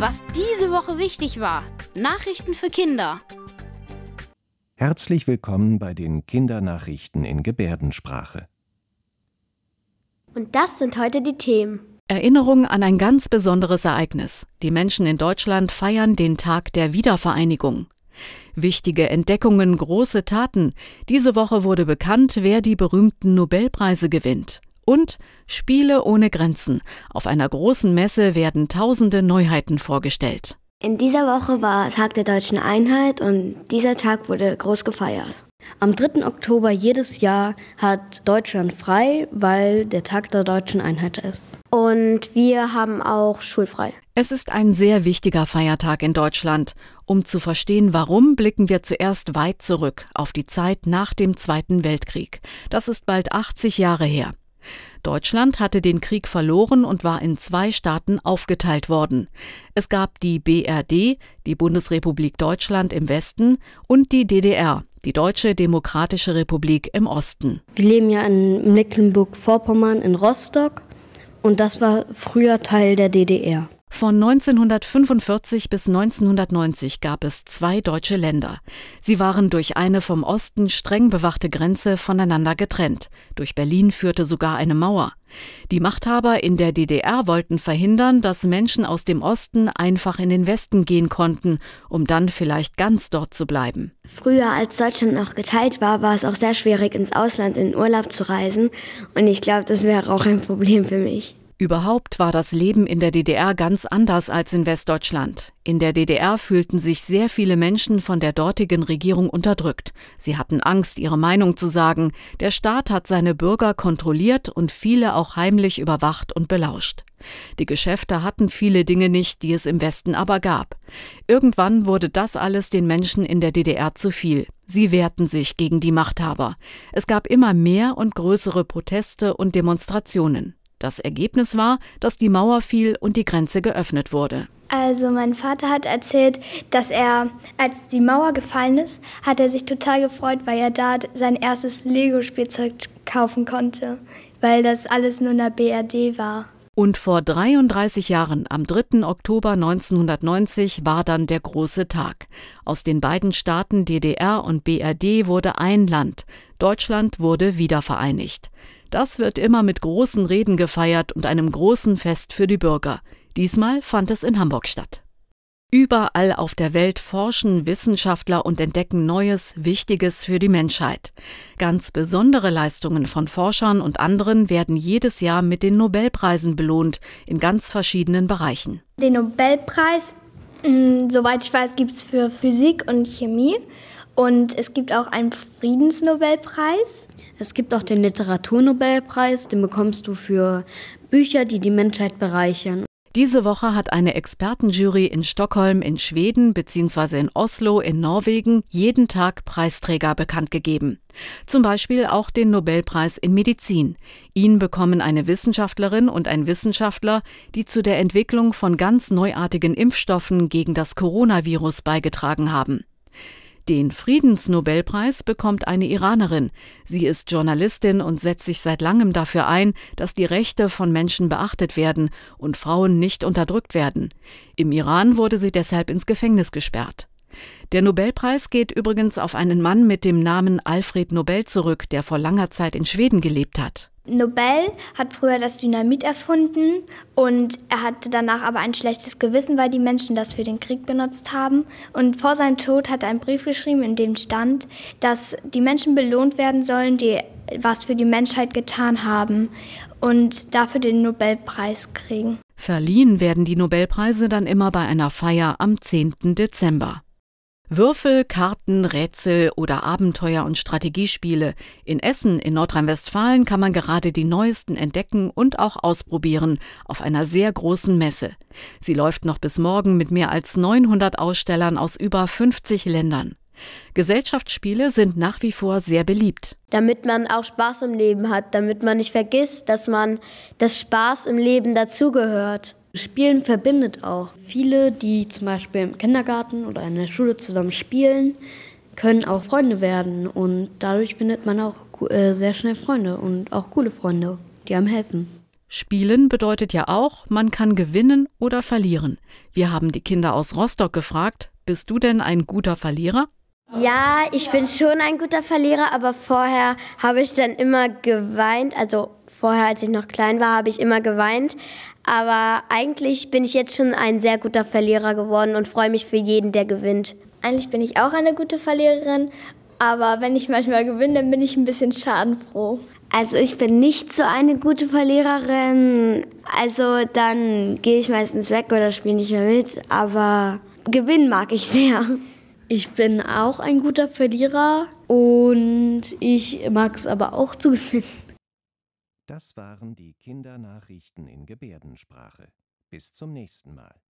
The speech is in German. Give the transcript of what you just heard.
Was diese Woche wichtig war. Nachrichten für Kinder. Herzlich willkommen bei den Kindernachrichten in Gebärdensprache. Und das sind heute die Themen. Erinnerung an ein ganz besonderes Ereignis. Die Menschen in Deutschland feiern den Tag der Wiedervereinigung. Wichtige Entdeckungen, große Taten. Diese Woche wurde bekannt, wer die berühmten Nobelpreise gewinnt. Und Spiele ohne Grenzen. Auf einer großen Messe werden tausende Neuheiten vorgestellt. In dieser Woche war Tag der deutschen Einheit und dieser Tag wurde groß gefeiert. Am 3. Oktober jedes Jahr hat Deutschland frei, weil der Tag der deutschen Einheit ist. Und wir haben auch schulfrei. Es ist ein sehr wichtiger Feiertag in Deutschland. Um zu verstehen, warum, blicken wir zuerst weit zurück auf die Zeit nach dem Zweiten Weltkrieg. Das ist bald 80 Jahre her. Deutschland hatte den Krieg verloren und war in zwei Staaten aufgeteilt worden. Es gab die BRD, die Bundesrepublik Deutschland im Westen, und die DDR, die Deutsche Demokratische Republik im Osten. Wir leben ja in Mecklenburg-Vorpommern in Rostock und das war früher Teil der DDR. Von 1945 bis 1990 gab es zwei deutsche Länder. Sie waren durch eine vom Osten streng bewachte Grenze voneinander getrennt. Durch Berlin führte sogar eine Mauer. Die Machthaber in der DDR wollten verhindern, dass Menschen aus dem Osten einfach in den Westen gehen konnten, um dann vielleicht ganz dort zu bleiben. Früher, als Deutschland noch geteilt war, war es auch sehr schwierig, ins Ausland in Urlaub zu reisen. Und ich glaube, das wäre auch ein Problem für mich. Überhaupt war das Leben in der DDR ganz anders als in Westdeutschland. In der DDR fühlten sich sehr viele Menschen von der dortigen Regierung unterdrückt. Sie hatten Angst, ihre Meinung zu sagen. Der Staat hat seine Bürger kontrolliert und viele auch heimlich überwacht und belauscht. Die Geschäfte hatten viele Dinge nicht, die es im Westen aber gab. Irgendwann wurde das alles den Menschen in der DDR zu viel. Sie wehrten sich gegen die Machthaber. Es gab immer mehr und größere Proteste und Demonstrationen. Das Ergebnis war, dass die Mauer fiel und die Grenze geöffnet wurde. Also mein Vater hat erzählt, dass er, als die Mauer gefallen ist, hat er sich total gefreut, weil er da sein erstes Lego-Spielzeug kaufen konnte, weil das alles nur in der BRD war. Und vor 33 Jahren, am 3. Oktober 1990, war dann der große Tag. Aus den beiden Staaten DDR und BRD wurde ein Land. Deutschland wurde wiedervereinigt. Das wird immer mit großen Reden gefeiert und einem großen Fest für die Bürger. Diesmal fand es in Hamburg statt. Überall auf der Welt forschen Wissenschaftler und entdecken Neues, Wichtiges für die Menschheit. Ganz besondere Leistungen von Forschern und anderen werden jedes Jahr mit den Nobelpreisen belohnt, in ganz verschiedenen Bereichen. Den Nobelpreis, mm, soweit ich weiß, gibt es für Physik und Chemie. Und es gibt auch einen Friedensnobelpreis. Es gibt auch den Literaturnobelpreis, den bekommst du für Bücher, die die Menschheit bereichern. Diese Woche hat eine Expertenjury in Stockholm in Schweden bzw. in Oslo in Norwegen jeden Tag Preisträger bekannt gegeben. Zum Beispiel auch den Nobelpreis in Medizin. Ihn bekommen eine Wissenschaftlerin und ein Wissenschaftler, die zu der Entwicklung von ganz neuartigen Impfstoffen gegen das Coronavirus beigetragen haben. Den Friedensnobelpreis bekommt eine Iranerin. Sie ist Journalistin und setzt sich seit langem dafür ein, dass die Rechte von Menschen beachtet werden und Frauen nicht unterdrückt werden. Im Iran wurde sie deshalb ins Gefängnis gesperrt. Der Nobelpreis geht übrigens auf einen Mann mit dem Namen Alfred Nobel zurück, der vor langer Zeit in Schweden gelebt hat. Nobel hat früher das Dynamit erfunden und er hatte danach aber ein schlechtes Gewissen, weil die Menschen das für den Krieg benutzt haben. Und vor seinem Tod hat er einen Brief geschrieben, in dem stand, dass die Menschen belohnt werden sollen, die was für die Menschheit getan haben und dafür den Nobelpreis kriegen. Verliehen werden die Nobelpreise dann immer bei einer Feier am 10. Dezember. Würfel, Karten, Rätsel oder Abenteuer- und Strategiespiele. In Essen in Nordrhein-Westfalen kann man gerade die neuesten entdecken und auch ausprobieren auf einer sehr großen Messe. Sie läuft noch bis morgen mit mehr als 900 Ausstellern aus über 50 Ländern. Gesellschaftsspiele sind nach wie vor sehr beliebt. Damit man auch Spaß im Leben hat, damit man nicht vergisst, dass man das Spaß im Leben dazugehört. Spielen verbindet auch. Viele, die zum Beispiel im Kindergarten oder in der Schule zusammen spielen, können auch Freunde werden und dadurch findet man auch äh, sehr schnell Freunde und auch coole Freunde, die einem helfen. Spielen bedeutet ja auch, man kann gewinnen oder verlieren. Wir haben die Kinder aus Rostock gefragt, bist du denn ein guter Verlierer? Ja, ich bin schon ein guter Verlierer, aber vorher habe ich dann immer geweint. Also vorher, als ich noch klein war, habe ich immer geweint. Aber eigentlich bin ich jetzt schon ein sehr guter Verlierer geworden und freue mich für jeden, der gewinnt. Eigentlich bin ich auch eine gute Verliererin, aber wenn ich manchmal gewinne, dann bin ich ein bisschen schadenfroh. Also ich bin nicht so eine gute Verliererin. Also dann gehe ich meistens weg oder spiele nicht mehr mit. Aber gewinnen mag ich sehr. Ich bin auch ein guter Verlierer und ich mag es aber auch zu gewinnen. Das waren die Kindernachrichten in Gebärdensprache. Bis zum nächsten Mal.